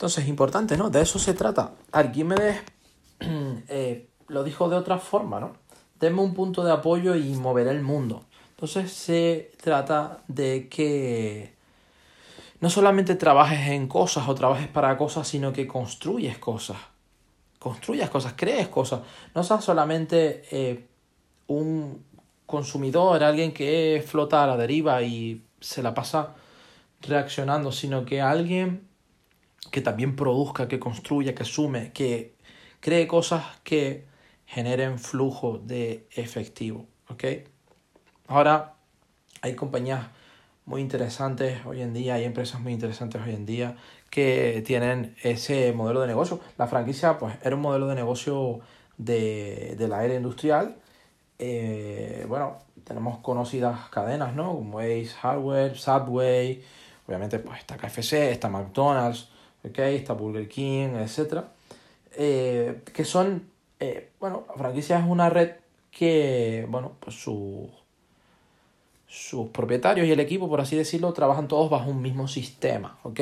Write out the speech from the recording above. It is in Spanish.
Entonces, importante, ¿no? De eso se trata. Arquímedes eh, lo dijo de otra forma, ¿no? Denme un punto de apoyo y moveré el mundo. Entonces se trata de que no solamente trabajes en cosas o trabajes para cosas, sino que construyes cosas. Construyas cosas, crees cosas. No seas solamente eh, un consumidor, alguien que flota a la deriva y se la pasa reaccionando, sino que alguien que también produzca, que construya, que sume, que cree cosas que generen flujo de efectivo. ¿ok? Ahora hay compañías muy interesantes hoy en día, hay empresas muy interesantes hoy en día que tienen ese modelo de negocio. La franquicia pues era un modelo de negocio de, de la era industrial. Eh, bueno, tenemos conocidas cadenas, ¿no? Como Ace Hardware, Subway, obviamente pues está KFC, está McDonald's, ¿okay? está Burger King, etc. Eh, que son, eh, bueno, la franquicia es una red que, bueno, pues sus sus propietarios y el equipo, por así decirlo, trabajan todos bajo un mismo sistema, ¿ok?